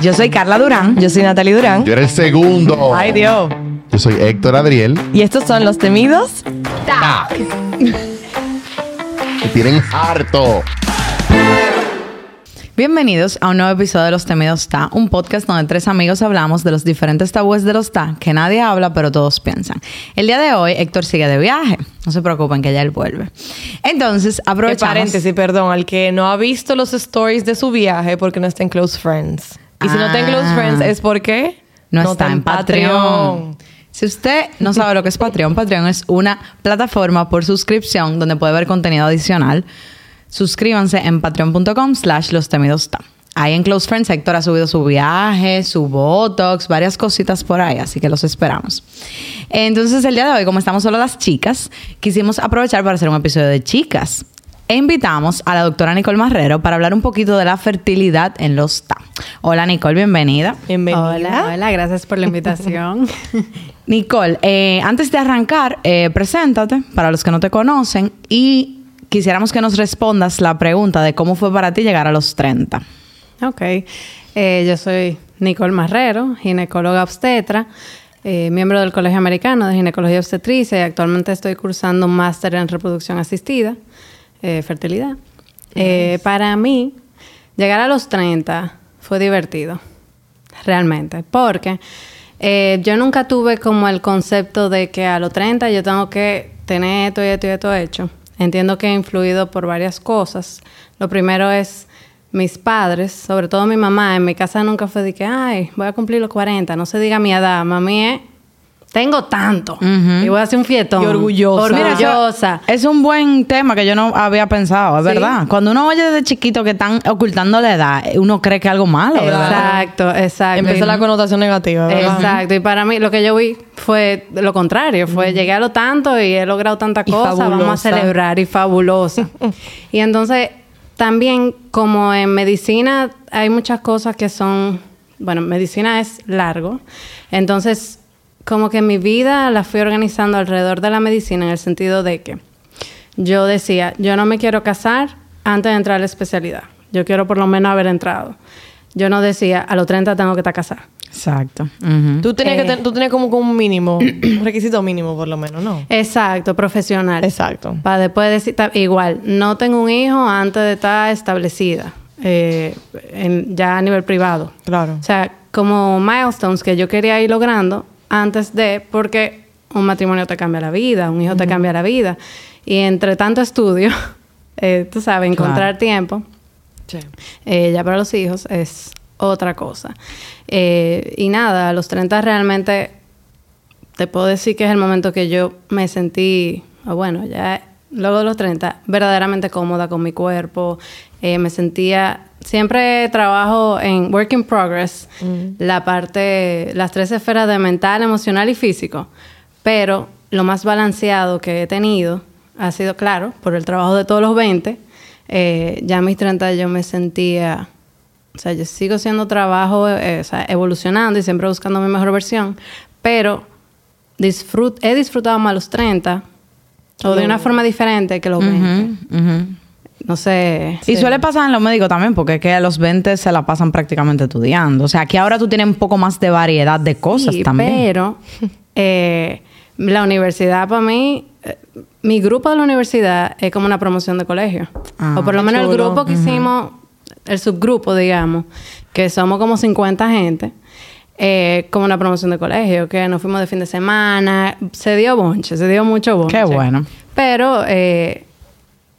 Yo soy Carla Durán. Yo soy Natalie Durán. Yo era el segundo. Ay, Dios. Yo soy Héctor Adriel. Y estos son los temidos. Que tienen harto. Bienvenidos a un nuevo episodio de Los Temidos Ta, un podcast donde tres amigos hablamos de los diferentes tabúes de los Ta que nadie habla pero todos piensan. El día de hoy Héctor sigue de viaje, no se preocupen que ya él vuelve. Entonces, aprovechamos... paréntesis, perdón, al que no ha visto los stories de su viaje porque no está en Close Friends. Y si no está en Close Ah. Friends es porque no, está, en Patreon. Si usted no sabe lo que es Patreon, Patreon es una plataforma por suscripción donde puede ver contenido adicional. Suscríbanse en patreon.com slash los temidos. Ahí en Close Friends Héctor ha subido su viaje, su Botox, varias cositas por ahí, así que los esperamos. Entonces el día de hoy, como estamos solo las chicas, quisimos aprovechar para hacer un episodio de chicas. E invitamos a la doctora Nicole Marrero para hablar un poquito de la fertilidad en los TA. Hola Nicole, bienvenida. Bienvenida. Hola, hola, gracias por la invitación. Nicole, eh, antes de arrancar, eh, preséntate para los que no te conocen y quisiéramos que nos respondas la pregunta de cómo fue para ti llegar a los 30. ok, eh, yo soy Nicole Marrero, ginecóloga obstetra, eh, miembro del Colegio Americano de Ginecología Obstetricia y actualmente estoy cursando un máster en reproducción asistida, eh, fertilidad. Eh, para mí, llegar a los 30 fue divertido, realmente, porque eh, yo nunca tuve como el concepto de que a los 30 yo tengo que tener esto y esto y esto hecho. Entiendo que he influido por varias cosas. Lo primero es mis padres, sobre todo mi mamá. En mi casa nunca fue de que, ay, voy a cumplir los 40. No se diga mi edad. Mami es, tengo tanto. Y voy a hacer un fietón. Y orgullosa. Mira, Orgullosa. Es un buen tema que yo no había pensado, es Sí. verdad. Cuando uno oye desde chiquito que están ocultando la edad, uno cree que es algo malo, ¿verdad? Exacto, exacto. Empieza la connotación negativa, ¿verdad? Exacto, y para mí lo que yo vi fue lo contrario, fue llegué a lo tanto y he logrado tanta Y cosa, vamos a celebrar y fabulosa. y entonces también como en medicina hay muchas cosas que son, bueno, medicina es largo, entonces como que mi vida la fui organizando alrededor de la medicina en el sentido de que yo decía, yo no me quiero casar antes de entrar a la especialidad, yo quiero por lo menos haber entrado. Yo no decía, a los 30 tengo que estar casada. Exacto. Ujú. Tú tenías, que Eh. ten- tú tenías como que un mínimo, un requisito mínimo por lo menos, ¿no? Exacto, profesional. Exacto. Para después decir, igual, no tengo un hijo antes de estar establecida, eh, en- ya a nivel privado. Claro. O sea, como milestones que yo quería ir logrando antes de, porque un matrimonio te cambia la vida, un hijo te cambia la vida. Y entre tanto estudio, eh, tú sabes, encontrar tiempo Sí. eh, ya para los hijos es otra cosa. Eh, y nada, a los 30 realmente te puedo decir que es el momento que yo me sentí, o bueno, ya luego de los 30, verdaderamente cómoda con mi cuerpo. Eh, me sentía, siempre trabajo en work in progress, la parte, las tres esferas de mental, emocional y físico. Pero lo más balanceado que he tenido ha sido, claro, por el trabajo de todos los 20. Eh, ya a mis 30 yo me sentía, o sea, yo sigo haciendo trabajo, eh, o sea, evolucionando y siempre buscando mi mejor versión, pero disfrut he disfrutado más los 30 o de una forma diferente que los 20. Ujú, ujú. No sé. Y suele pasar en los médicos también, porque es que a los 20 se la pasan prácticamente estudiando. O sea, que ahora tú tienes un poco más de variedad de cosas Sí, también. Pero eh, la universidad para mí, eh, mi grupo de la universidad es como una promoción de colegio. Ah, o por lo menos el grupo que hicimos, el subgrupo, digamos, que somos como 50 gente. eh, como una promoción de colegio, que nos fuimos de fin de semana, se dio bonche, se dio mucho bonche. Qué bueno. Pero eh,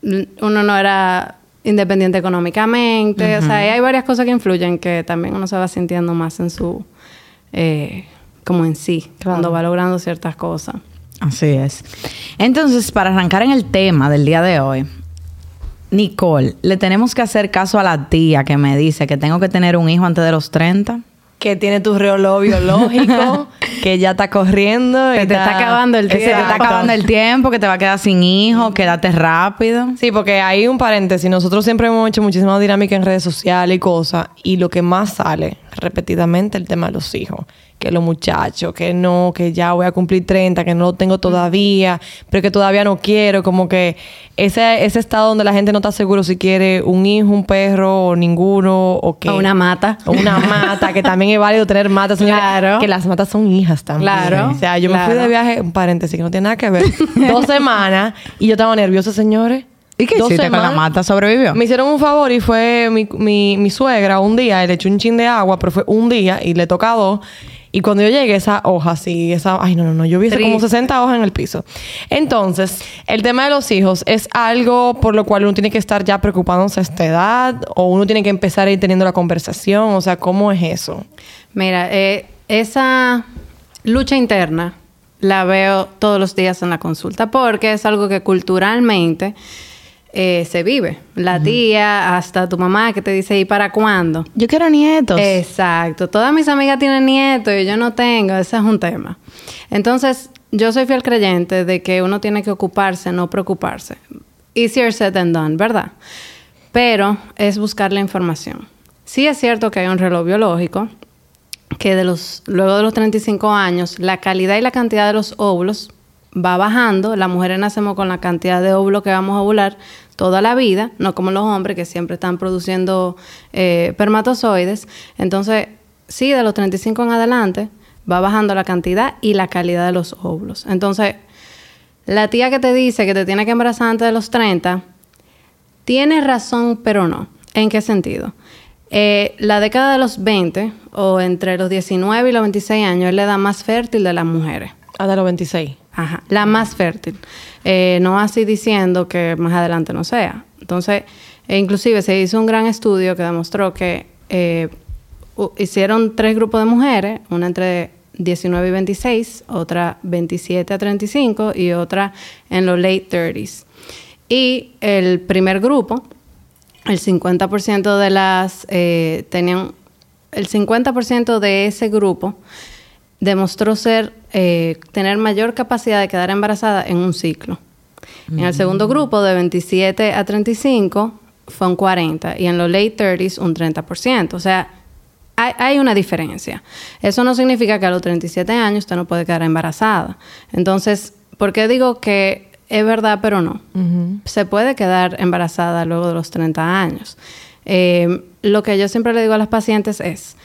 uno no era independiente económicamente, o sea, hay varias cosas que influyen que también uno se va sintiendo más en su, eh, como en sí, cuando va logrando ciertas cosas. Así es. Entonces, para arrancar en el tema del día de hoy, Nicole, le tenemos que hacer caso a la tía que me dice que tengo que tener un hijo antes de los 30. Que tiene tu reloj biológico, que ya está corriendo. Que te está acabando el Que se te está acabando el tiempo, que te va a quedar sin hijo, quédate rápido. Sí, porque hay un paréntesis. Nosotros siempre hemos hecho muchísima dinámica en redes sociales y cosas. Y lo que más sale repetidamente el tema de los hijos. Que los muchachos, que no, que ya voy a cumplir 30, que no lo tengo todavía, pero que todavía no quiero. Como que ese, ese estado donde la gente no está seguro si quiere un hijo, un perro, o ninguno, o que... O una mata. o una mata, que también es válido tener matas. señores, Claro. Que las matas son hijas también. Claro, O sea, yo me fui de viaje, un paréntesis que no tiene nada que ver, dos semanas y yo estaba nerviosa, señores. ¿Y qué hiciste con la semanas. mata? ¿Sobrevivió? Me hicieron un favor y fue mi, mi, mi suegra un día, y le eché un chin de agua, pero fue un día y le toca dos. Y cuando yo llegué, esa hoja así, esa. Ay, no, no, no. Yo vi como Triste. 60 hojas en el piso. Entonces, el tema de los hijos es algo por lo cual uno tiene que estar ya preocupándose a esta edad, o uno tiene que empezar a ir teniendo la conversación. O sea, ¿cómo es eso? Mira, eh, esa lucha interna la veo todos los días en la consulta porque es algo que culturalmente eh, se vive. La tía, hasta tu mamá que te dice, ¿y para cuándo? Yo quiero nietos. Exacto. Todas mis amigas tienen nietos y yo no tengo. Ese es un tema. Entonces, yo soy fiel creyente de que uno tiene que ocuparse, no preocuparse. Easier said than done, ¿verdad? Pero es buscar la información. Sí es cierto que hay un reloj biológico que de los, luego de los 35 años, la calidad y la cantidad de los óvulos va bajando. Las mujeres nacemos con la cantidad de óvulos que vamos a ovular toda la vida, no como los hombres que siempre están produciendo eh. Entonces, sí, de los 35 en adelante, va bajando la cantidad y la calidad de los óvulos. Entonces, la tía que te dice que te tiene que embarazar antes de los 30, tiene razón, pero no. ¿En qué sentido? Eh, la década de los 20 o entre los 19 y los 26 años es la edad más fértil de las mujeres. Hasta los 26. Ajá, la más fértil. Eh, no así diciendo que más adelante no sea. Entonces, e inclusive se hizo un gran estudio que demostró que eh, hicieron tres grupos de mujeres, una entre 19 y 26, otra 27 a 35 y otra en los late 30s. Y el primer grupo, el 50% de las eh, tenían el 50% de ese grupo demostró ser eh, tener mayor capacidad de quedar embarazada en un ciclo. En el segundo grupo, de 27 a 35, fue un 40 y en los late 30s un 30%. O sea, hay, hay una diferencia. Eso no significa que a los 37 años usted no puede quedar embarazada. Entonces, ¿por qué digo que es verdad pero no? Se puede quedar embarazada luego de los 30 años. Eh, lo que yo siempre le digo a las pacientes es,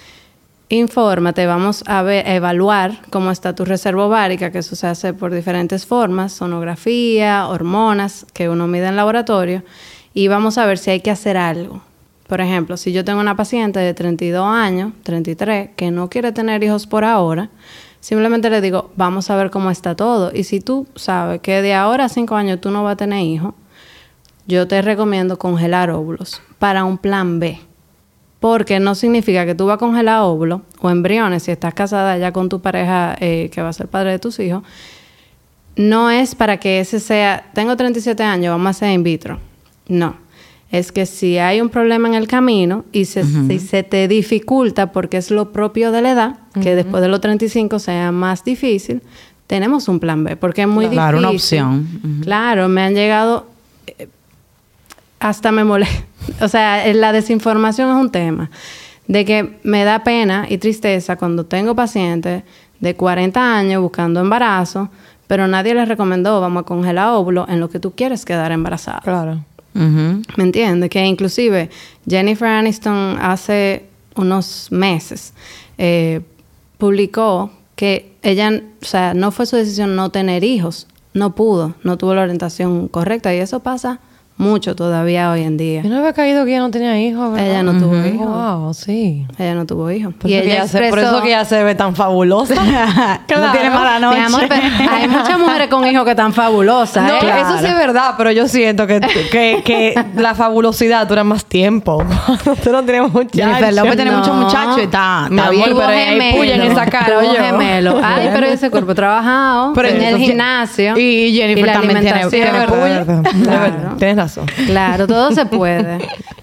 infórmate, vamos a ver, evaluar cómo está tu reserva ovárica, que eso se hace por diferentes formas, sonografía, hormonas, que uno mide en laboratorio, y vamos a ver si hay que hacer algo. Por ejemplo, si yo tengo una paciente de 32 años, 33, que no quiere tener hijos por ahora, simplemente le digo, vamos a ver cómo está todo. Y si tú sabes que de ahora a 5 años tú no vas a tener hijos, yo te recomiendo congelar óvulos para un plan B. Porque no significa que tú vas a congelar óvulos o embriones si estás casada ya con tu pareja eh, que va a ser padre de tus hijos. No es para que ese sea, tengo 37 años, vamos a hacer in vitro. No. Es que si hay un problema en el camino y se, si se te dificulta porque es lo propio de la edad, que después de los 35 sea más difícil, tenemos un plan B, porque es muy Claro, una difícil. opción. Ujú. Claro, me han llegado eh, hasta me molesta. O sea, eh, la desinformación es un tema. De que me da pena y tristeza cuando tengo pacientes de 40 años buscando embarazo, pero nadie les recomendó, vamos a congelar óvulos en lo que tú quieres quedar embarazada. Claro. ¿Me entiendes? Que inclusive Jennifer Aniston hace unos meses eh, publicó que ella, o sea, no fue su decisión no tener hijos, no pudo, no tuvo la orientación correcta y eso pasa mucho todavía hoy en día. Yo no había caído que ella no tenía hijos, ¿verdad? Ella no tuvo hijos. Wow, sí. Ella no tuvo hijos. Por, y eso ella se, por expresó- eso que ella se ve tan fabulosa. No tiene mala noche. Mi amor, pero hay muchas mujeres con hijos que están fabulosas. No, ¿eh? eso sí es verdad, pero yo siento que, que, que la fabulosidad dura más tiempo. Tú no tienes muchachos. Jennifer López tiene No. muchos muchachos y está, está bien. pero hay puya en esa cara, tuvo gemelo. Ay, pero ese cuerpo trabajado Pero en el gimnasio. y Jennifer la también tiene- tiene Claro. verdad. Tienes Claro, todo se puede.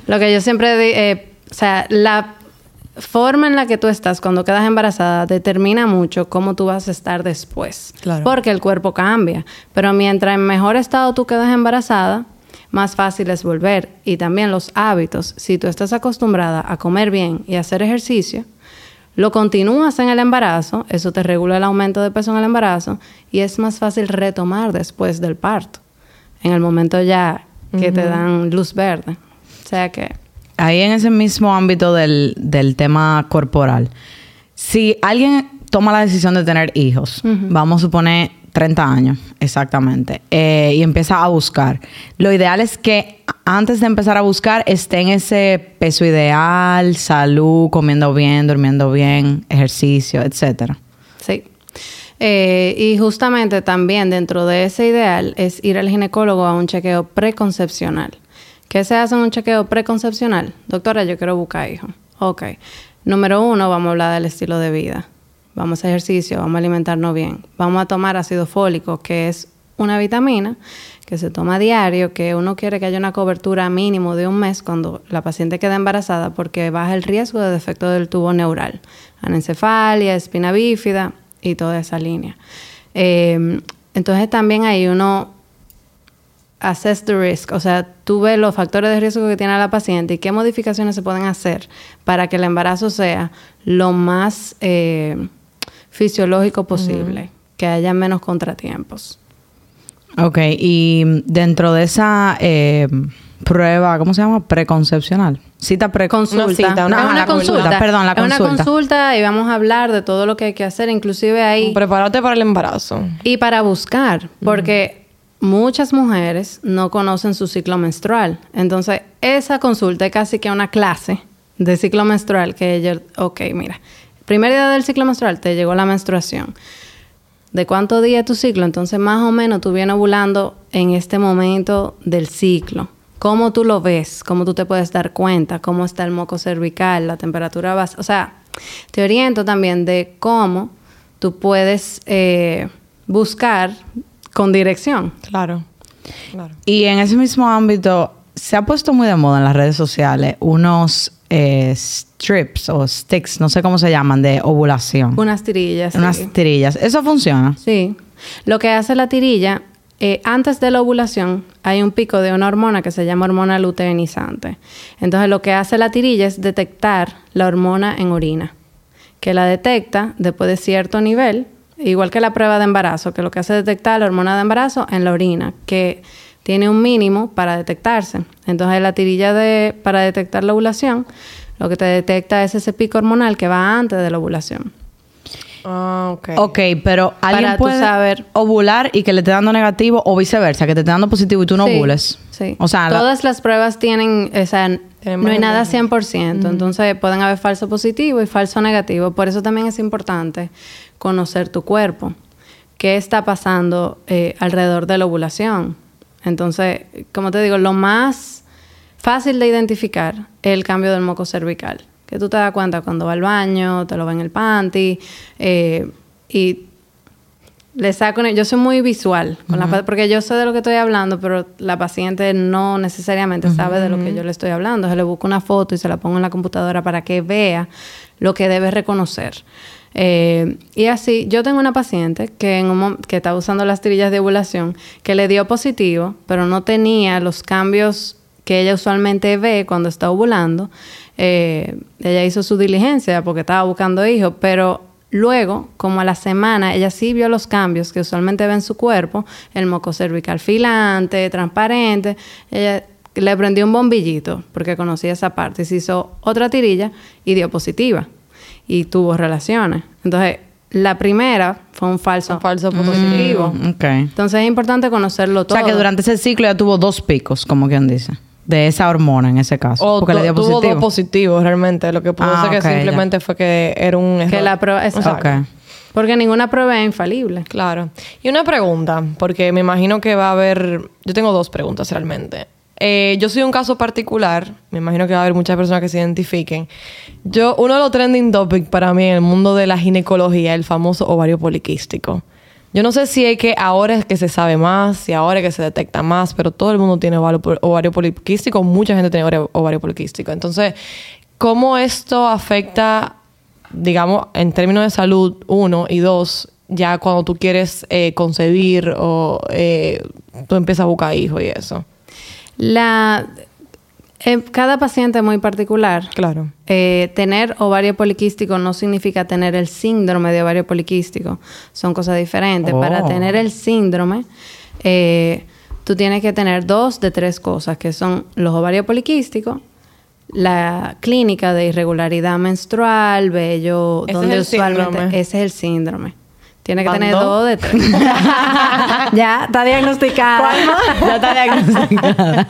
Lo que yo siempre digo, o sea, la forma en la que tú estás cuando quedas embarazada determina mucho cómo tú vas a estar después. Claro. Porque el cuerpo cambia. Pero mientras en mejor estado tú quedas embarazada, más fácil es volver. Y también los hábitos. Si tú estás acostumbrada a comer bien y hacer ejercicio, Lo continúas en el embarazo, eso te regula el aumento de peso en el embarazo y es más fácil retomar después del parto, en el momento ya que te dan luz verde. O sea que... Ahí en ese mismo ámbito del, del tema corporal, si alguien toma la decisión de tener hijos, vamos a suponer 30 años, exactamente, eh, y empieza a buscar, lo ideal es que antes de empezar a buscar esté en ese peso ideal, salud, comiendo bien, durmiendo bien, ejercicio, etcétera. Sí. Eh, y justamente también dentro de ese ideal es ir al ginecólogo a un chequeo preconcepcional. ¿Qué se hace en un chequeo preconcepcional? Doctora, yo quiero buscar hijo. Ok. Número uno, vamos a hablar del estilo de vida. Vamos a ejercicio, vamos a alimentarnos bien. Vamos a tomar ácido fólico, que es una vitamina que se toma a diario, que uno quiere que haya una cobertura mínimo de un mes cuando la paciente queda embarazada porque baja el riesgo de defecto del tubo neural, anencefalia, espina bífida y toda esa línea. Eh, entonces también hay uno assess the risk, o sea, tú ves los factores de riesgo que tiene la paciente y qué modificaciones se pueden hacer para que el embarazo sea lo más eh, fisiológico posible, que haya menos contratiempos. Ok, y dentro de esa eh, prueba, ¿cómo se llama? Preconcepcional. Cita preconsulta. Consulta, cita, una, consulta. Perdón, la Es una consulta. consulta y vamos a hablar de todo lo que hay que hacer, inclusive ahí Prepárate para el embarazo. Y para buscar, porque muchas mujeres no conocen su ciclo menstrual. Entonces, esa consulta es casi que una clase de ciclo menstrual que ella, ok, mira, primer día del ciclo menstrual te llegó la menstruación. ¿De cuánto día es tu ciclo? Entonces, más o menos tú vienes ovulando en este momento del ciclo. ¿Cómo tú lo ves? ¿Cómo tú te puedes dar cuenta? ¿Cómo está el moco cervical? La temperatura base. O sea, te oriento también de cómo tú puedes eh, buscar con dirección. Claro. Claro. Y en ese mismo ámbito, se ha puesto muy de moda en las redes sociales unos eh, strips o sticks, no sé cómo se llaman, de ovulación. Unas tirillas. Unas sí. tirillas. ¿Eso funciona? Sí. Lo que hace la tirilla, eh, antes de la ovulación, hay un pico de una hormona que se llama hormona luteinizante. Entonces, lo que hace la tirilla es detectar la hormona en orina, que la detecta después de cierto nivel, igual que la prueba de embarazo, que lo que hace es detectar la hormona de embarazo en la orina, que tiene un mínimo para detectarse. Entonces, la tirilla de, para detectar la ovulación, lo que te detecta es ese pico hormonal que va antes de la ovulación. Ah, ok. Ok, pero alguien Para tú puede saber. ovular y que le esté dando negativo o viceversa, que te esté dando positivo y tú no Sí, ovules. Sí. O sea, la- todas las pruebas tienen, o sea, no hay nada de- 100%, entonces pueden haber falso positivo y falso negativo. Por eso también es importante conocer tu cuerpo. ¿Qué está pasando eh, alrededor de la ovulación? Entonces, como te digo, lo más fácil de identificar es el cambio del moco cervical. Que tú te das cuenta cuando va al baño, te lo ve en el panty, eh, y le saco, yo soy muy visual, con la pa- porque yo sé de lo que estoy hablando, pero la paciente no necesariamente sabe de lo que yo le estoy hablando. Se le busco una foto y se la pongo en la computadora para que vea lo que debe reconocer. Eh, y así, yo tengo una paciente que, en un que está usando las tirillas de ovulación, que le dio positivo, pero no tenía los cambios que ella usualmente ve cuando está ovulando. Eh, ella hizo su diligencia porque estaba buscando hijos, pero luego, como a la semana, ella sí vio los cambios que usualmente ve en su cuerpo, el moco cervical filante, transparente. Ella le prendió un bombillito porque conocía esa parte y se hizo otra tirilla y dio positiva y tuvo relaciones. Entonces, la primera fue un falso, Un falso positivo. Mm. Entonces es importante conocerlo O todo. sea, que durante ese ciclo ya tuvo dos picos, como quien dice, de esa hormona en ese caso. O porque le dio tuvo dos positivos realmente. Lo que pudo Ah, ser que ya. simplemente fue que era un error. que la prueba es porque ninguna prueba es infalible. Claro. Y una pregunta, porque me imagino que va a haber... Yo tengo dos preguntas realmente. Eh, yo soy un caso particular, me imagino que va a haber muchas personas que se identifiquen. Yo, uno de los trending topics para mí en el mundo de la ginecología, el famoso ovario poliquístico. Yo no sé si es que ahora es que se sabe más, si ahora es que se detecta más, pero todo el mundo tiene ovario, pol- ovario poliquístico, mucha gente tiene ovario poliquístico. Entonces, ¿cómo esto afecta, digamos, en términos de salud, uno, y dos, ya cuando tú quieres eh, concebir o eh, tú empiezas a buscar hijos y eso? La Eh, cada paciente es muy particular. Claro. Eh, tener ovario poliquístico no significa tener el síndrome de ovario poliquístico. Son cosas diferentes. Oh. Para tener el síndrome, eh, tú tienes que tener dos de tres cosas, que son los ovarios poliquísticos, la clínica de irregularidad menstrual, vello, Ese donde es el usualmente síndrome. ese es el síndrome. Tiene que ¿Van tener dos? de tres. ya, está diagnosticada. Ya está diagnosticada.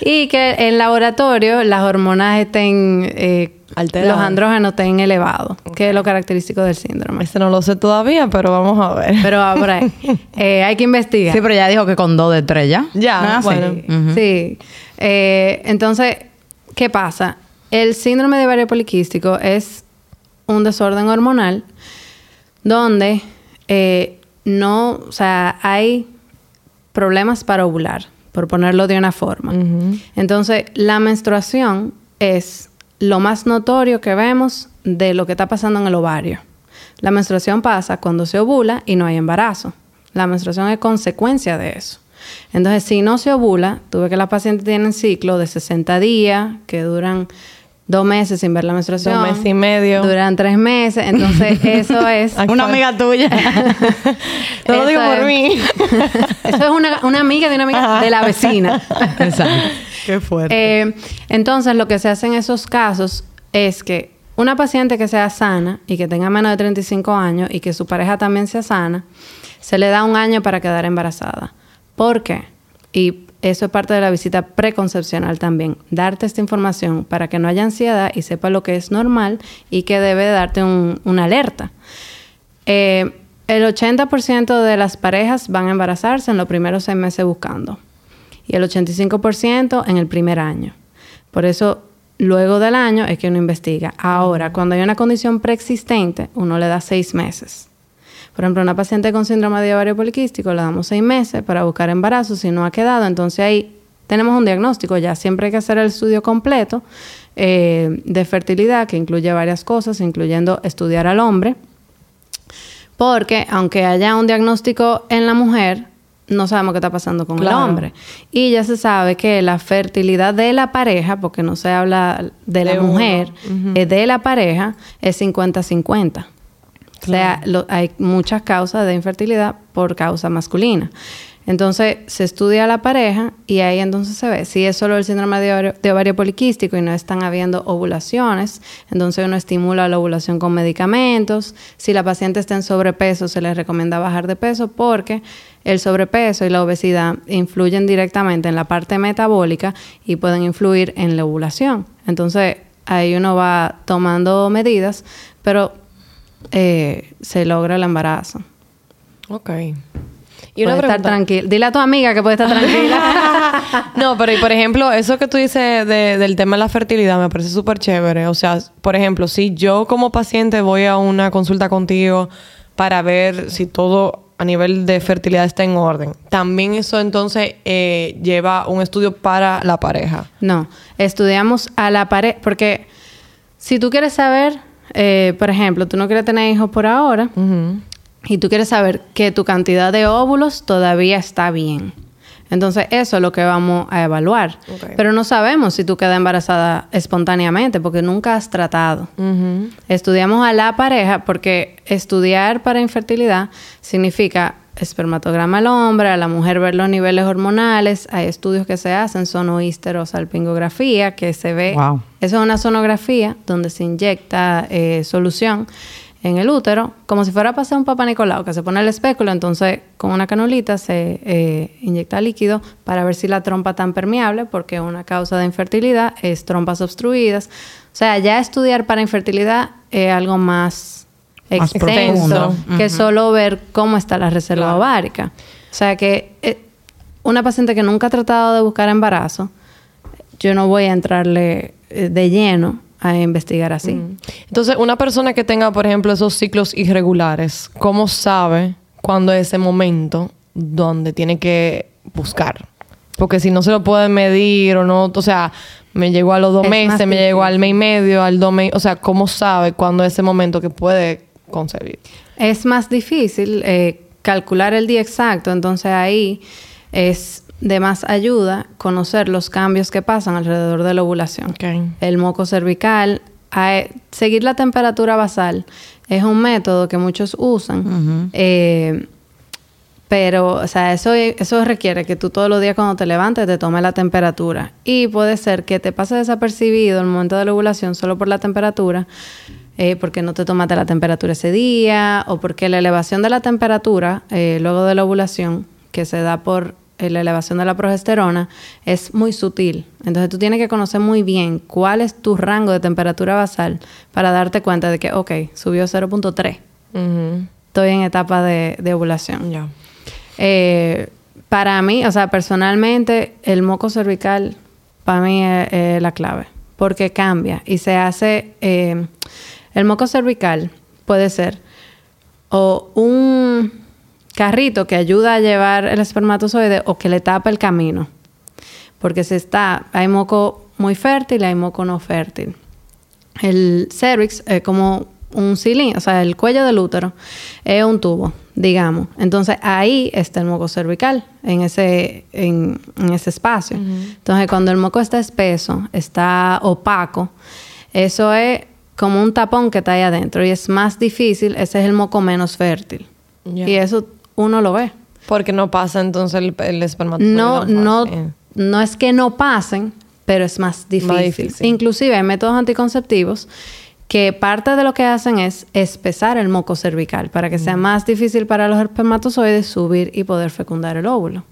Y que en laboratorio las hormonas estén, eh, Alteradas. los andrógenos estén elevados, que es lo característico del síndrome. Ese no lo sé todavía, pero vamos a ver. Pero va por ahí. Eh, hay que investigar. Sí, pero ya dijo que con dos de tres ya. Ya, ¿No es así? bueno. Sí. Eh, entonces, ¿qué pasa? El síndrome de ovario poliquístico es un desorden hormonal donde eh, no, o sea, hay problemas para ovular, por ponerlo de una forma. Entonces, la menstruación es lo más notorio que vemos de lo que está pasando en el ovario. La menstruación pasa cuando se ovula y no hay embarazo. La menstruación es consecuencia de eso. Entonces, si no se ovula, tuve que las pacientes tienen ciclo de 60 días, que duran dos meses sin ver la menstruación. Dos meses y medio. Duran tres meses. Entonces, eso es... Una amiga tuya. No lo digo por es- mí. Eso es una, una amiga de una amiga de la vecina. Exacto. Qué fuerte. Eh, entonces, lo que se hace en esos casos es que una paciente que sea sana y que tenga menos de 35 años y que su pareja también sea sana, se le da un año para quedar embarazada. ¿Por qué? Y eso es parte de la visita preconcepcional también. Darte esta información para que no haya ansiedad y sepa lo que es normal y que debe darte un- una alerta. Eh, el 80% de las parejas van a embarazarse en los primeros seis meses buscando y el 85% en el primer año. Por eso, luego del año es que uno investiga. Ahora, cuando hay una condición preexistente, uno le da seis meses. Por ejemplo, una paciente con síndrome de ovario poliquístico le damos seis meses para buscar embarazo. Si no ha quedado, entonces ahí tenemos un diagnóstico. Ya siempre hay que hacer el estudio completo eh, de fertilidad, que incluye varias cosas, incluyendo estudiar al hombre. Porque aunque haya un diagnóstico en la mujer, no sabemos qué está pasando con Claro. el hombre. Y ya se sabe que la fertilidad de la pareja, porque no se habla de la De mujer, eh, de la pareja, es 50-50. O sea, lo- hay muchas causas de infertilidad por causa masculina. Entonces, se estudia a la pareja y ahí entonces se ve si es solo el síndrome de ovario, de ovario poliquístico y no están habiendo ovulaciones, entonces uno estimula la ovulación con medicamentos. Si la paciente está en sobrepeso, se le recomienda bajar de peso porque el sobrepeso y la obesidad influyen directamente en la parte metabólica y pueden influir en la ovulación. Entonces, ahí uno va tomando medidas, pero eh, se logra el embarazo. ok. Y puede estar tranquila. Dile a tu amiga que puede estar tranquila. no, pero y por ejemplo, eso que tú dices de- del tema de la fertilidad me parece súper chévere. O sea, por ejemplo, si yo como paciente voy a una consulta contigo para ver si todo a nivel de fertilidad está en orden, también eso entonces eh, lleva un estudio para la pareja. no, estudiamos a la pared, porque si tú quieres saber, eh, por ejemplo, tú no quieres tener hijos por ahora y tú quieres saber que tu cantidad de óvulos todavía está bien. Entonces, eso es lo que vamos a evaluar. Pero no sabemos si tú quedas embarazada espontáneamente porque nunca has tratado. Estudiamos a la pareja porque estudiar para infertilidad significa espermatograma al hombre, a la mujer ver los niveles hormonales. Hay estudios que se hacen, sonohisterosalpingografía, que se ve. Wow. Eso es una sonografía donde se inyecta eh, solución en el útero, como si fuera a pasar un papá Nicolau, que se pone el espéculo, entonces con una canulita se eh, inyecta líquido para ver si la trompa está permeable, porque una causa de infertilidad es trompas obstruidas. O sea, ya estudiar para infertilidad es algo más Más extenso profundo. que solo ver cómo está la reserva Claro. ovárica. O sea que eh, una paciente que nunca ha tratado de buscar embarazo, yo no voy a entrarle eh, de lleno a investigar así. Entonces, una persona que tenga, por ejemplo, esos ciclos irregulares, ¿cómo sabe cuándo es ese momento donde tiene que buscar? Porque si no se lo puede medir o no, o sea, me llegó a los dos Es meses, me llegó al mes y medio, al dos meses, o sea, ¿cómo sabe cuándo es ese momento que puede concebir? Es más difícil eh, calcular el día exacto, entonces ahí es de más ayuda conocer los cambios que pasan alrededor de la ovulación. El moco cervical, a- seguir la temperatura basal es un método que muchos usan. eh, pero, o sea, eso, eso requiere que tú todos los días cuando te levantes te tomes la temperatura. Y puede ser que te pase desapercibido el momento de la ovulación solo por la temperatura, eh, porque no te tomaste la temperatura ese día, o porque la elevación de la temperatura eh, luego de la ovulación, que se da por eh, la elevación de la progesterona, es muy sutil. Entonces tú tienes que conocer muy bien cuál es tu rango de temperatura basal para darte cuenta de que, ok, subió 0.3. Ujú. Estoy en etapa de, de ovulación. Eh, para mí, o sea, personalmente, el moco cervical para mí es, es la clave, porque cambia y se hace. El moco cervical puede ser o un carrito que ayuda a llevar el espermatozoide o que le tapa el camino, porque se está, hay moco muy fértil y hay moco no fértil. El cervix es como un cilindro, o sea, el cuello del útero es un tubo, digamos. Entonces ahí está el moco cervical, en ese, en, en ese espacio. Entonces cuando el moco está espeso, está opaco, eso es como un tapón que está ahí adentro y es más difícil, ese es el moco menos fértil. Y eso uno lo ve. Porque no pasa entonces el, el espermatozoide. No, no, fácil. no es que no pasen, pero es más difícil. difícil. Inclusive hay métodos anticonceptivos que parte de lo que hacen es espesar el moco cervical para que Mm. sea más difícil para los espermatozoides subir y poder fecundar el óvulo.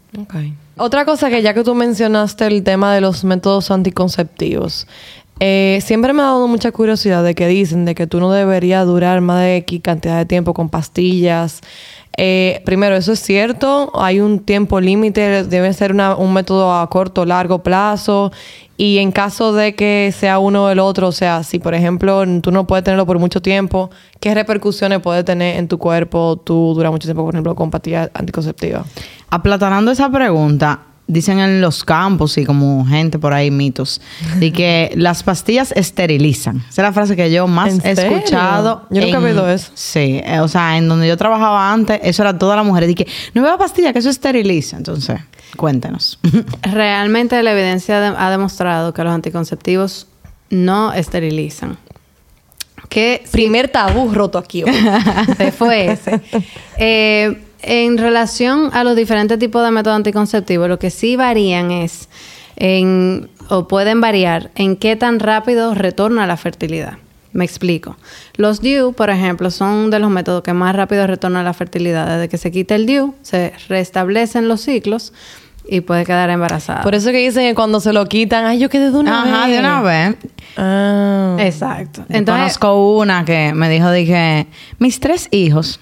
Otra cosa que ya que tú mencionaste el tema de los métodos anticonceptivos, eh, siempre me ha dado mucha curiosidad de que dicen de que tú no deberías durar más de X cantidad de tiempo con pastillas. Eh, primero, ¿eso es cierto? ¿Hay un tiempo límite? ¿Debe ser un método a corto o largo plazo? Y en caso de que sea uno o el otro, o sea, si por ejemplo tú no puedes tenerlo por mucho tiempo, ¿qué repercusiones puede tener en tu cuerpo tú durar mucho tiempo, por ejemplo, con pastillas anticonceptivas? Aplatanando esa pregunta, dicen en los campos y como gente por ahí, mitos, de que las pastillas esterilizan. Esa es la frase que yo más ¿En he escuchado. Yo nunca he oído eso. Sí, eh, o sea, en donde yo trabajaba antes, eso era todas las mujeres. Dije, no veo pastilla, que eso esteriliza. Entonces, cuéntenos. Realmente la evidencia de- ha demostrado que los anticonceptivos no esterilizan. Que sí- Primer tabú roto aquí. hoy. se fue ese. Eh, en relación a los diferentes tipos de métodos anticonceptivos, lo que sí varían es en, o pueden variar en qué tan rápido retorna la fertilidad. Me explico. Los DIU, por ejemplo, son de los métodos que más rápido retornan la fertilidad. Desde que se quita el DIU, se restablecen los ciclos y puede quedar embarazada. Por eso que dicen que cuando se lo quitan, ay, yo quedé de una Ajá, vez. de una vez. Ah. Exacto. Entonces, conozco una que me dijo, dije, mis tres hijos,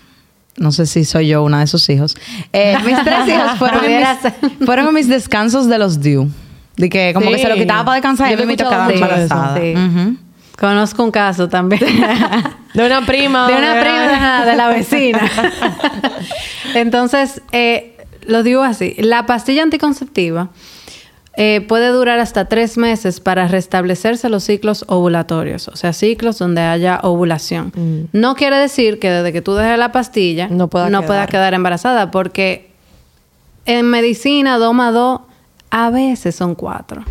no sé si soy yo una de sus hijos, eh, mis tres hijos fueron, en mis, fueron en mis descansos de los DIU. De que como que se lo quitaba para descansar Yo y me quedaba embarazada. Sí. Ujú. conozco un caso también. De una prima. de una prima de la vecina. Entonces, eh, lo digo así, la pastilla anticonceptiva eh, puede durar hasta tres meses para restablecerse los ciclos ovulatorios, o sea, ciclos donde haya ovulación. No quiere decir que desde que tú dejes la pastilla No pueda puedas quedar. quedar embarazada, porque en medicina 2 más 2 a veces son 4,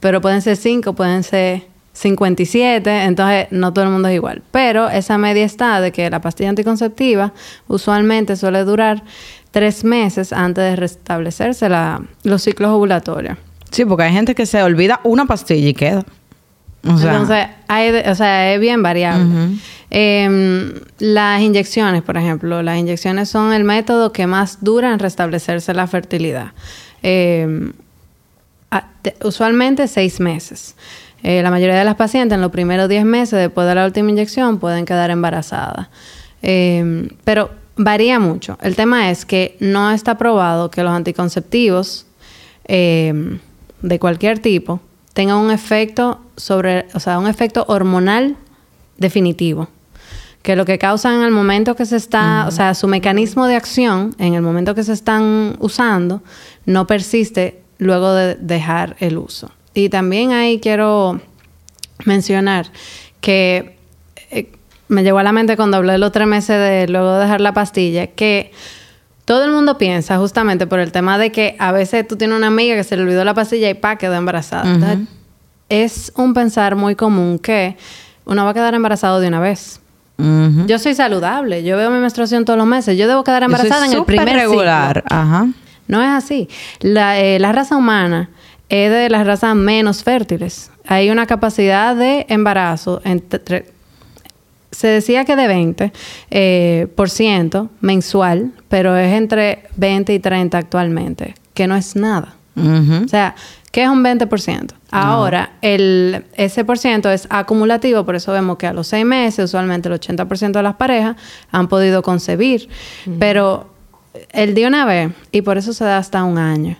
pero pueden ser 5, pueden ser 57, entonces no todo el mundo es igual. Pero esa media está de que la pastilla anticonceptiva usualmente suele durar tres meses antes de restablecerse la- los ciclos ovulatorios. Sí, porque hay gente que se olvida una pastilla y queda. O sea, Entonces, hay de- o sea, es bien variable. Em, las inyecciones, por ejemplo, las inyecciones son el método que más dura en restablecerse la fertilidad. Em, a- te- usualmente seis meses. Eh, la mayoría de las pacientes en los primeros 10 meses después de la última inyección pueden quedar embarazadas. Em, pero varía mucho. El tema es que no está probado que los anticonceptivos de cualquier tipo tengan un efecto sobre, o sea, un efecto hormonal definitivo. Que lo que causan en el momento que se está, o sea, su mecanismo de acción en el momento que se están usando no persiste luego de dejar el uso. Y también ahí quiero mencionar que eh, me llegó a la mente cuando hablé de los tres meses de luego de dejar la pastilla, que Todo el mundo piensa justamente por el tema de que a veces tú tienes una amiga que se le olvidó la pastilla y pa, quedó embarazada. Es un pensar muy común que uno va a quedar embarazado de una vez. Yo soy saludable, yo veo mi menstruación todos los meses, yo debo quedar Yo soy embarazada en el primer regular. ciclo. Ajá. No es así. La, eh, la raza humana es de las razas menos fértiles. Hay una capacidad de embarazo entre... Se decía que de 20 eh, por ciento mensual, pero es entre 20 y 30 actualmente, que no es nada. O sea, ¿qué es un 20%? Ahora, el, ese por ciento es acumulativo, por eso vemos que a los seis meses, usualmente el 80% de las parejas han podido concebir. Pero el de una vez, y por eso se da hasta un año.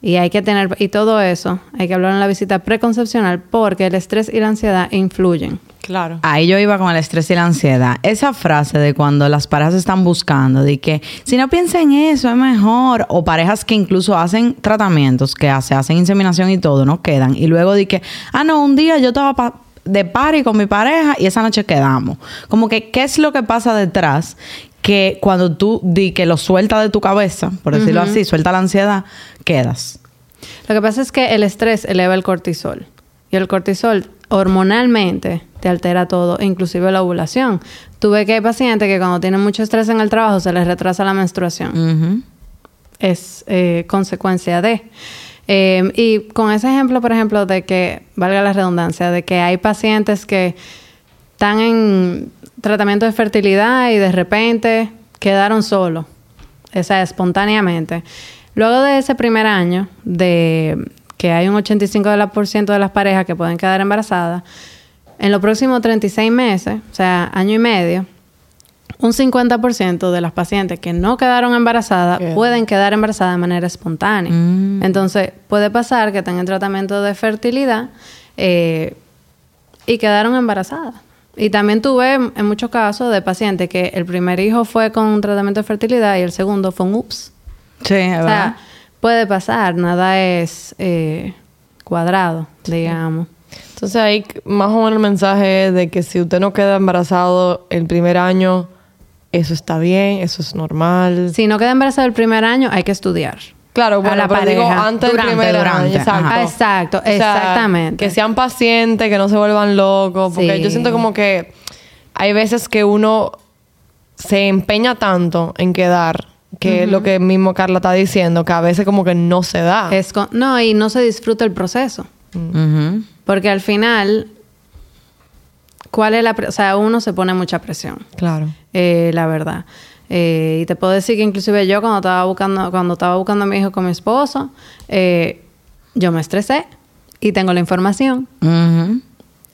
Y hay que tener, y todo eso, hay que hablar en la visita preconcepcional porque el estrés y la ansiedad influyen. Claro. Ahí yo iba con el estrés y la ansiedad. Esa frase de cuando las parejas están buscando, de que si no piensa en eso es mejor, o parejas que incluso hacen tratamientos, que se hacen inseminación y todo, no quedan. Y luego de que, ah, no, un día yo estaba pa- de party con mi pareja y esa noche quedamos. Como que, ¿qué es lo que pasa detrás? Que cuando tú di que lo suelta de tu cabeza, por decirlo así, suelta la ansiedad, quedas. Lo que pasa es que el estrés eleva el cortisol. Y el cortisol hormonalmente te altera todo, inclusive la ovulación. Tuve que hay pacientes que cuando tienen mucho estrés en el trabajo se les retrasa la menstruación. Es eh, consecuencia de. Eh, y con ese ejemplo, por ejemplo, de que, valga la redundancia, de que hay pacientes que están en tratamiento de fertilidad y de repente quedaron solos, o sea, espontáneamente. Luego de ese primer año, de que hay un 85% de, la- por ciento de las parejas que pueden quedar embarazadas, en los próximos 36 meses, o sea, año y medio, un 50% de las pacientes que no quedaron embarazadas pueden quedar embarazadas de manera espontánea. Mm. Entonces, puede pasar que estén en tratamiento de fertilidad eh, y quedaron embarazadas. Y también tuve en muchos casos de pacientes que el primer hijo fue con un tratamiento de fertilidad y el segundo fue un ups. Sí, es O verdad. sea, puede pasar, nada es eh, cuadrado, digamos. Entonces ahí más o menos el mensaje es de que si usted no queda embarazado el primer año, eso está bien, eso es normal. Si no queda embarazada el primer año, hay que estudiar. Claro, A bueno, la pero digo pareja. antes Durante, del primer durante, año, exacto. Ah, exacto, O sea, exactamente. Que sean pacientes, que no se vuelvan locos, porque Sí. yo siento como que hay veces que uno se empeña tanto en quedar, que es lo que mismo Carla está diciendo, que a veces como que no se da. Es con- no, y no se disfruta el proceso. Porque al final, ¿cuál es la... O sea, uno se pone mucha presión, Claro. eh, la verdad. Eh, y te puedo decir que inclusive yo cuando estaba buscando, cuando estaba buscando a mi hijo con mi esposo, eh, yo me estresé y tengo la información.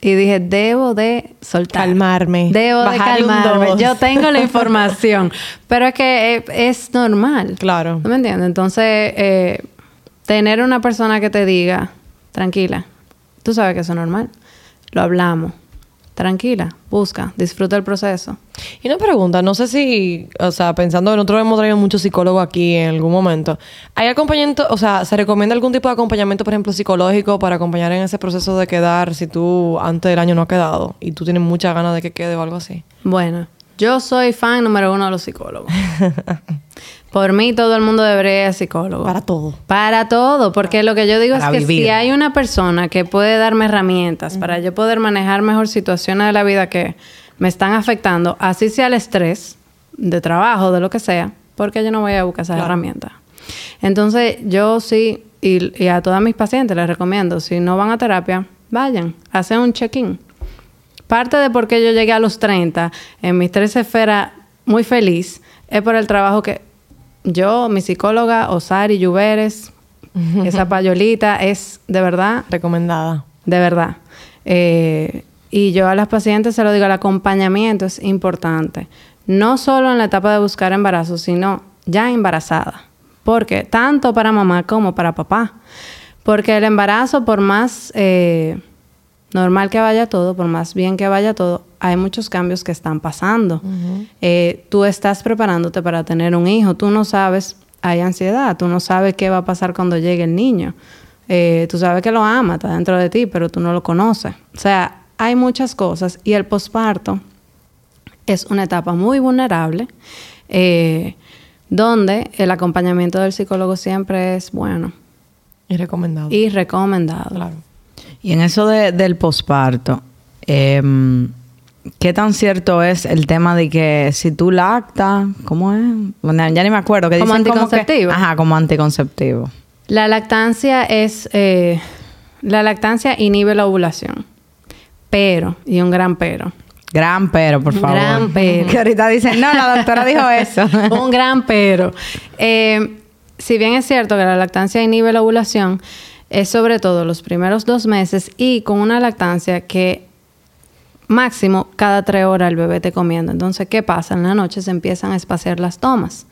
Y dije, debo de soltar. Calmarme. Debo de calmarme. Yo tengo la información. pero es que es, normal. Claro. ¿No me entiendes? Entonces, eh, tener una persona que te diga, tranquila, tú sabes que eso es normal. Lo hablamos. Tranquila, busca, disfruta el proceso. Y una pregunta, no sé si, o sea, pensando que nosotros hemos traído muchos psicólogos aquí en algún momento, ¿hay acompañamiento, o sea, se recomienda algún tipo de acompañamiento, por ejemplo, psicológico para acompañar en ese proceso de quedar si tú antes del año no has quedado y tú tienes muchas ganas de que quede o algo así? Bueno, yo soy fan número uno de los psicólogos. Por mí, todo el mundo debería ser psicólogo. Para todo. Para todo, porque lo que yo digo Para es que vivir. si hay una persona que puede darme herramientas para yo poder manejar mejor situaciones de la vida que me están afectando, así sea el estrés de trabajo, de lo que sea, porque yo no voy a buscar esas herramientas. Entonces, yo sí, y, y a todas mis pacientes les recomiendo, si no van a terapia, vayan, hacen un check-in. Parte de por qué yo llegué a los 30 en mis tres esferas muy feliz es por el trabajo que yo, mi psicóloga, Osari Lluveres, esa payolita es de verdad, Recomendada. de verdad. Eh, y yo a las pacientes se lo digo, el acompañamiento es importante. No solo en la etapa de buscar embarazo, sino ya embarazada. Porque tanto para mamá como para papá. Porque el embarazo, por más eh, normal que vaya todo, por más bien que vaya todo, hay muchos cambios que están pasando. Eh, tú estás preparándote para tener un hijo, tú no sabes, hay ansiedad, tú no sabes qué va a pasar cuando llegue el niño. Eh, tú sabes que lo ama, está dentro de ti, pero tú no lo conoces. O sea, hay muchas cosas y el posparto es una etapa muy vulnerable. eh, donde el acompañamiento del psicólogo siempre es bueno Y recomendado. y recomendado. Claro. Y en eso de- del posparto, em, ¿qué tan cierto es el tema de que si tú lactas, ¿cómo es? Bueno, ya ni me acuerdo. Que ¿Como dicen que- anticonceptivo? ajá, como anticonceptivo. La lactancia es... eh, la lactancia inhibe la ovulación. Pero, y un gran pero. Gran pero, por favor. Gran pero. Que ahorita dicen, no, la doctora dijo eso. un gran pero. Eh, si bien es cierto que la lactancia inhibe la ovulación, es sobre todo los primeros dos meses y con una lactancia que máximo cada tres horas el bebé te comiendo. Entonces, ¿qué pasa? En la noche se empiezan a espaciar las tomas.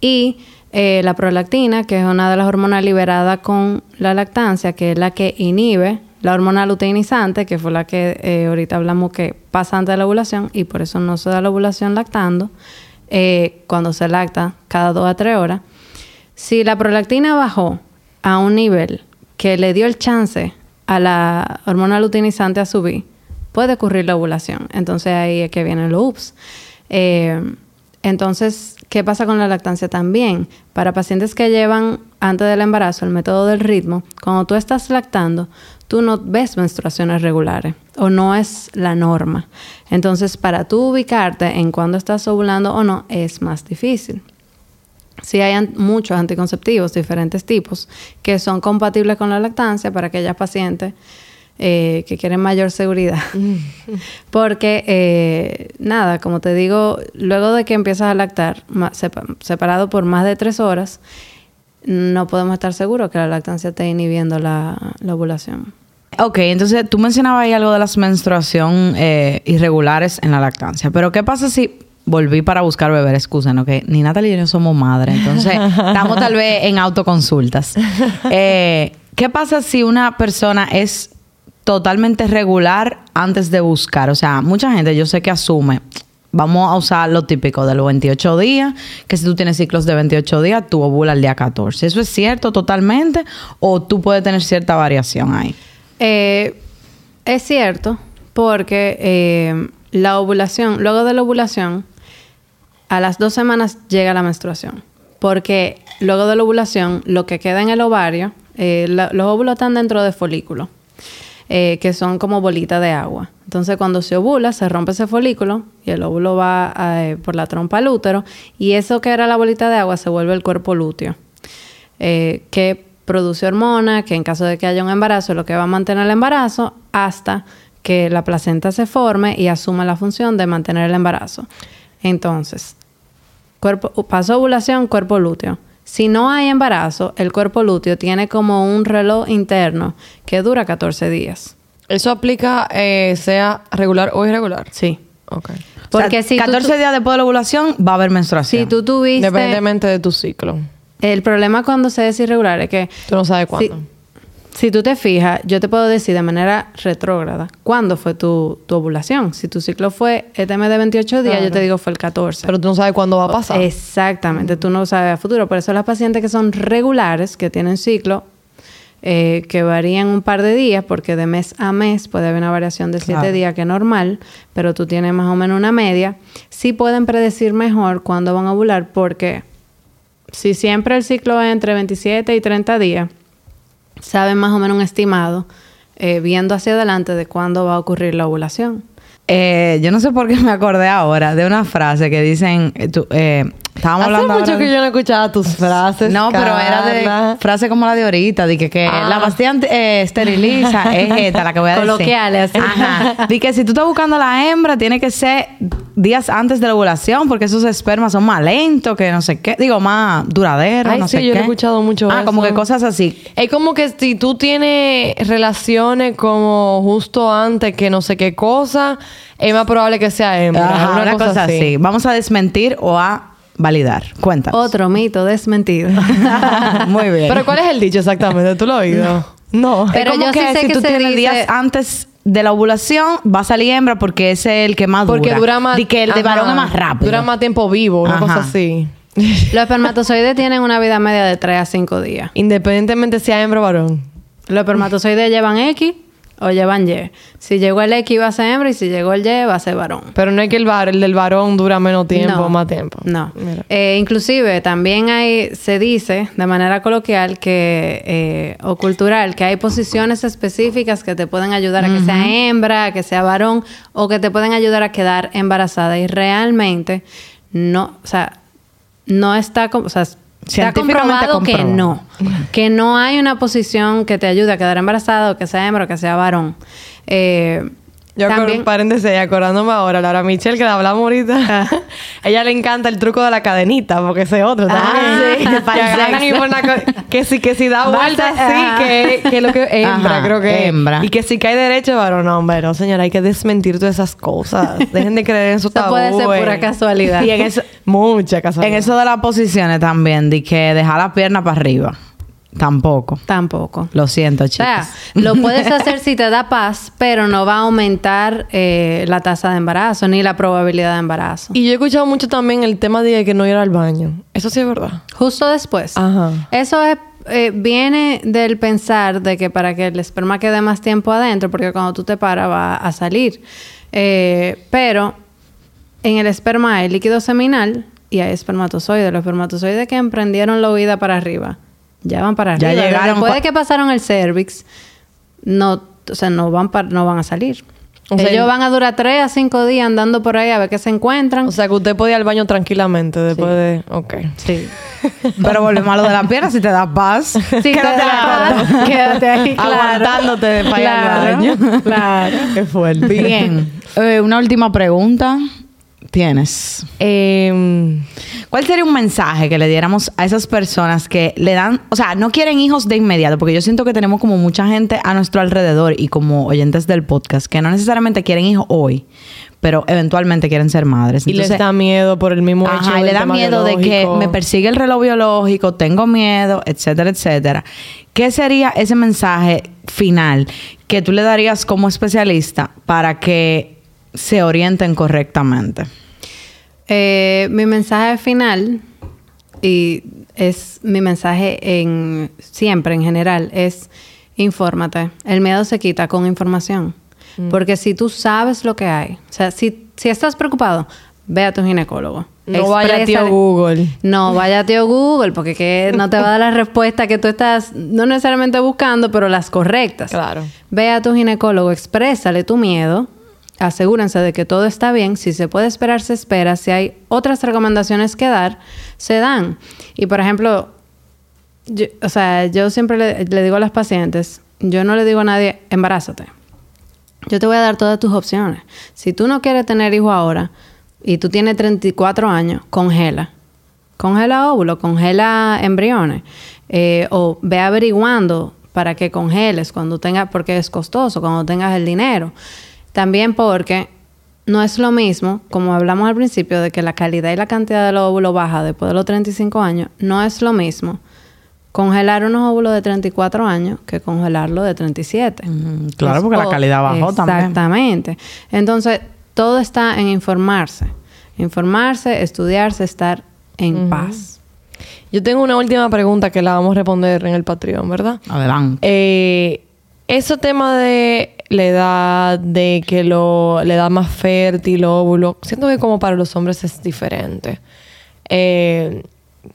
Y eh, la prolactina, que es una de las hormonas liberadas con la lactancia, que es la que inhibe la hormona luteinizante, que fue la que eh, ahorita hablamos que pasa antes de la ovulación y por eso no se da la ovulación lactando, eh, cuando se lacta cada dos a tres horas. Si la prolactina bajó a un nivel que le dio el chance a la hormona luteinizante a subir, puede ocurrir la ovulación. Entonces ahí es que vienen los UPS. Eh, entonces, ¿qué pasa con la lactancia también? Para pacientes que llevan antes del embarazo el método del ritmo, cuando tú estás lactando, tú no ves menstruaciones regulares o no es la norma. Entonces, para tú ubicarte en cuándo estás ovulando o no, es más difícil. Sí hay muchos anticonceptivos, diferentes tipos, que son compatibles con la lactancia para aquellas pacientes eh, que quieren mayor seguridad. Porque, eh, nada, como te digo, luego de que empiezas a lactar, separado por más de tres horas, no podemos estar seguros que la lactancia esté inhibiendo la, la ovulación. Ok, entonces tú mencionabas ahí algo de las menstruación eh, irregulares en la lactancia. Pero ¿qué pasa si volví para buscar beber? Excusa, ¿no? Que ni Natalia y yo somos madres. Entonces estamos tal vez en autoconsultas. Eh, ¿Qué pasa si una persona es totalmente regular antes de buscar? O sea, mucha gente yo sé que asume... Vamos a usar lo típico de los 28 días, que si tú tienes ciclos de 28 días, tú ovulas el día 14. ¿Eso es cierto totalmente o tú puedes tener cierta variación ahí? Eh, es cierto, porque eh, la ovulación, luego de la ovulación, a las dos semanas llega la menstruación. Porque luego de la ovulación, lo que queda en el ovario, eh, los óvulos están dentro de folículos, eh, que son como bolitas de agua. Entonces, cuando se ovula, se rompe ese folículo y el óvulo va eh, por la trompa al útero y eso que era la bolita de agua se vuelve el cuerpo lúteo eh, que produce hormonas, que en caso de que haya un embarazo, lo que va a mantener el embarazo hasta que la placenta se forme y asuma la función de mantener el embarazo. Entonces, cuerpo, pasó ovulación, cuerpo lúteo. Si no hay embarazo, el cuerpo lúteo tiene como un reloj interno que dura 14 días. ¿Eso aplica eh, sea regular o irregular? Sí. Ok. Porque O sea, si tú 14 tu- días después de la ovulación va a haber menstruación. Si tú tuviste... Independientemente de tu ciclo. El problema cuando se es irregular es que Tú no sabes cuándo. Si tú te fijas, yo te puedo decir de manera retrógrada cuándo fue tu, tu ovulación. Si tu ciclo fue este mes de 28 días, Claro. yo te digo fue el 14. Pero tú no sabes cuándo va a pasar. Exactamente, tú no sabes a futuro. Por eso las pacientes que son regulares, que tienen ciclo, eh, que varían un par de días, porque de mes a mes puede haber una variación de siete Claro. días que es normal, pero tú tienes más o menos una media, sí pueden predecir mejor cuándo van a ovular, porque si siempre el ciclo es entre 27 y 30 días, saben más o menos un estimado, eh, viendo hacia adelante de cuándo va a ocurrir la ovulación. Eh, yo no sé por qué me acordé ahora de una frase que dicen... eh, eh, estábamos Hace hablando mucho ahora que yo no escuchaba tus frases. No, pero era Carla. de frase como la de ahorita, de que, que Ah. la pastilla anti- eh, esteriliza es esta, la que voy a decir. Coloquiales, así. Ajá. De que si tú estás buscando a la hembra, tiene que ser días antes de la ovulación, porque esos espermas son más lentos, que no sé qué. Digo, más duraderos, Ay, no sí, sé yo qué. lo he escuchado mucho Ah, como eso. que cosas así. Es como que si tú tienes relaciones como justo antes que no sé qué cosa, es más probable que sea hembra. Ajá, una, cosa, así. Vamos a desmentir o a validar. Cuéntanos. Otro mito desmentido. Muy bien. Pero ¿cuál es el dicho exactamente? ¿Tú lo has oído? No. Es Pero como yo sí que sé si que tú se tienes dice- días antes de la ovulación, va a salir hembra porque ese es el que más dura. Porque dura más... Y que el de Ajá. varón es más rápido. Dura más tiempo vivo, una Ajá. cosa así. Los espermatozoides tienen una vida media de 3 a 5 días. Independientemente sea hembra o varón. Los espermatozoides llevan X o llevan Y. Si llegó el X va a ser hembra y si llegó el Y va a ser varón. Pero no es que el, var, el del varón dura menos tiempo No. o más tiempo. No. Eh, inclusive también hay, se dice de manera coloquial que, eh, o cultural, que hay posiciones específicas que te pueden ayudar a que sea hembra, a que sea varón, o que te pueden ayudar a quedar embarazada. Y realmente no, o sea, no está, com- o sea, Científicamente comprobado que no. Que no hay una posición que te ayude a quedar embarazada, o que sea hembra, o que sea varón. Eh, Yo también, paréntesis, acordándome ahora, Laura Michelle, que la hablamos ahorita. ella le encanta el truco de la cadenita, porque ese es otro Ah, también. sí, que que si, que si da Basta- vuelta, sí, que, que lo que hembra, Ajá, creo que hembra. Y que si cae derecho, varón, no, hombre, no, señora, hay que desmentir todas esas cosas. Dejen de creer en su Eso puede ser pura casualidad. Y en eso, Mucha casualidad. en eso de las posiciones también, de que dejar la pierna para arriba. Tampoco. Tampoco. Lo siento, O chicos. sea, lo puedes hacer si te da paz, pero no va a aumentar eh, la tasa de embarazo ni la probabilidad de embarazo. Y yo he escuchado mucho también el tema de que no ir al baño. Eso sí es verdad. Justo después. Ajá. Eso es, eh, viene del pensar de que para que el esperma quede más tiempo adentro, porque cuando tú te paras va a salir. Eh, pero en el esperma hay líquido seminal y hay espermatozoides. Los espermatozoides que emprendieron la huida para arriba, ya van para Ya arriba. llegaron Después de que pasaron el cervix, no, o sea, no van, pa- no van a salir. O sea, Ellos el- van a durar tres a cinco días andando por ahí a ver qué se encuentran. O sea, que usted puede ir al baño tranquilamente después de... Ok. sí. Pero volvemos a lo de la pierna, si te da paz. Sí, quédate te da paz. quédate ahí, claro. Aguantándote para ir al Claro, baño. claro. Qué fuerte. Bien. Eh, una última pregunta. Tienes. Em, ¿Cuál sería un mensaje que le diéramos a esas personas que le dan, o sea, no quieren hijos de inmediato? Porque yo siento que tenemos como mucha gente a nuestro alrededor y como oyentes del podcast que no necesariamente quieren hijos hoy, pero eventualmente quieren ser madres. y les Entonces, da miedo por el mismo hecho Ajá, y del le da miedo de que me persigue el reloj biológico, tengo miedo, etcétera, etcétera. ¿Qué sería ese mensaje final que tú le darías como especialista para que se orienten correctamente? Eh, mi mensaje final, y es mi mensaje en siempre, en general, es infórmate. El miedo se quita con información. Mm. Porque si tú sabes lo que hay, o sea, si, si estás preocupado, ve a tu ginecólogo. No vaya a tío Exprésale- Google. No, vaya a tío Google, porque que no te va a dar la respuesta que tú estás no necesariamente buscando, pero las correctas. Claro. Ve a tu ginecólogo, exprésale tu miedo, asegúrense de que todo está bien, si se puede esperar, se espera, si hay otras recomendaciones que dar, se dan. Y por ejemplo, yo- o sea, yo siempre le, digo a las pacientes, yo no le digo a nadie, embarázate. Yo te voy a dar todas tus opciones. Si tú no quieres tener hijo ahora y tú tienes 34 años, congela. Congela óvulos, congela embriones. Eh, o ve averiguando para que congeles cuando tengas, porque es costoso, cuando tengas el dinero. También porque no es lo mismo, como hablamos al principio, de que la calidad y la cantidad de los óvulos baja después de los 35 años, no es lo mismo congelar unos óvulos de 34 años que congelarlo de 37. Mm, claro, porque la calidad bajó también. Exactamente. Entonces, todo está en informarse. Informarse, estudiarse, estar en paz. Yo tengo una última pregunta que la vamos a responder en el Patreon, ¿verdad? Adelante. Eh, ese tema de la edad, de que lo, la edad más fértil, óvulo, siento que como para los hombres es diferente. Eh,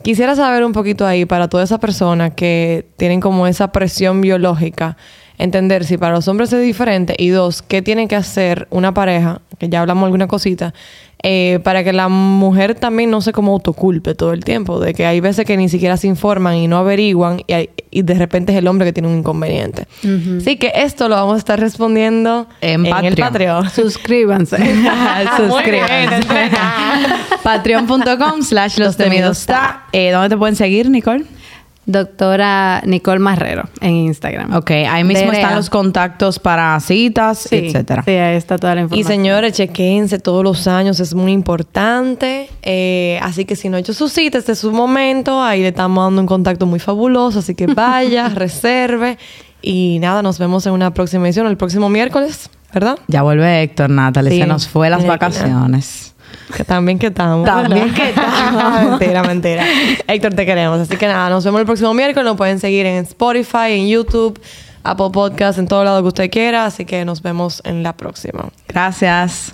quisiera saber un poquito ahí para todas esas personas que tienen como esa presión biológica, entender si para los hombres es diferente y dos, qué tiene que hacer una pareja, que ya hablamos alguna cosita, eh, para que la mujer también no se como autoculpe todo el tiempo, de que hay veces que ni siquiera se informan y no averiguan y, hay- y de repente es el hombre que tiene un inconveniente. Así que esto lo vamos a estar respondiendo En en, el Patreon. Patreon. Suscríbanse. Suscríbanse. Patreon.com slash los temidos está. Eh, ¿Dónde te pueden seguir, Nicole? Doctora Nicole Marrero en Instagram. Ok, ahí mismo Derea. están los contactos para citas, Sí, etcétera. Sí, ahí está toda la Y información. señores, chequense todos los años, es muy importante. Eh, así que si no ha hecho su cita, este es su momento. Ahí le estamos dando un contacto muy fabuloso. Así que vaya, reserve. Y nada, nos vemos en una próxima edición, el próximo miércoles, ¿verdad? Ya vuelve Héctor, Natalie. Sí. Se nos fue las vacaciones. Que también que estamos. También que estamos. mentira, mentira. Héctor, te queremos. Así que nada, nos vemos el próximo miércoles. Nos pueden seguir en Spotify, en YouTube, Apple Podcast, en todo lado que usted quiera. Así que nos vemos en la próxima. Gracias.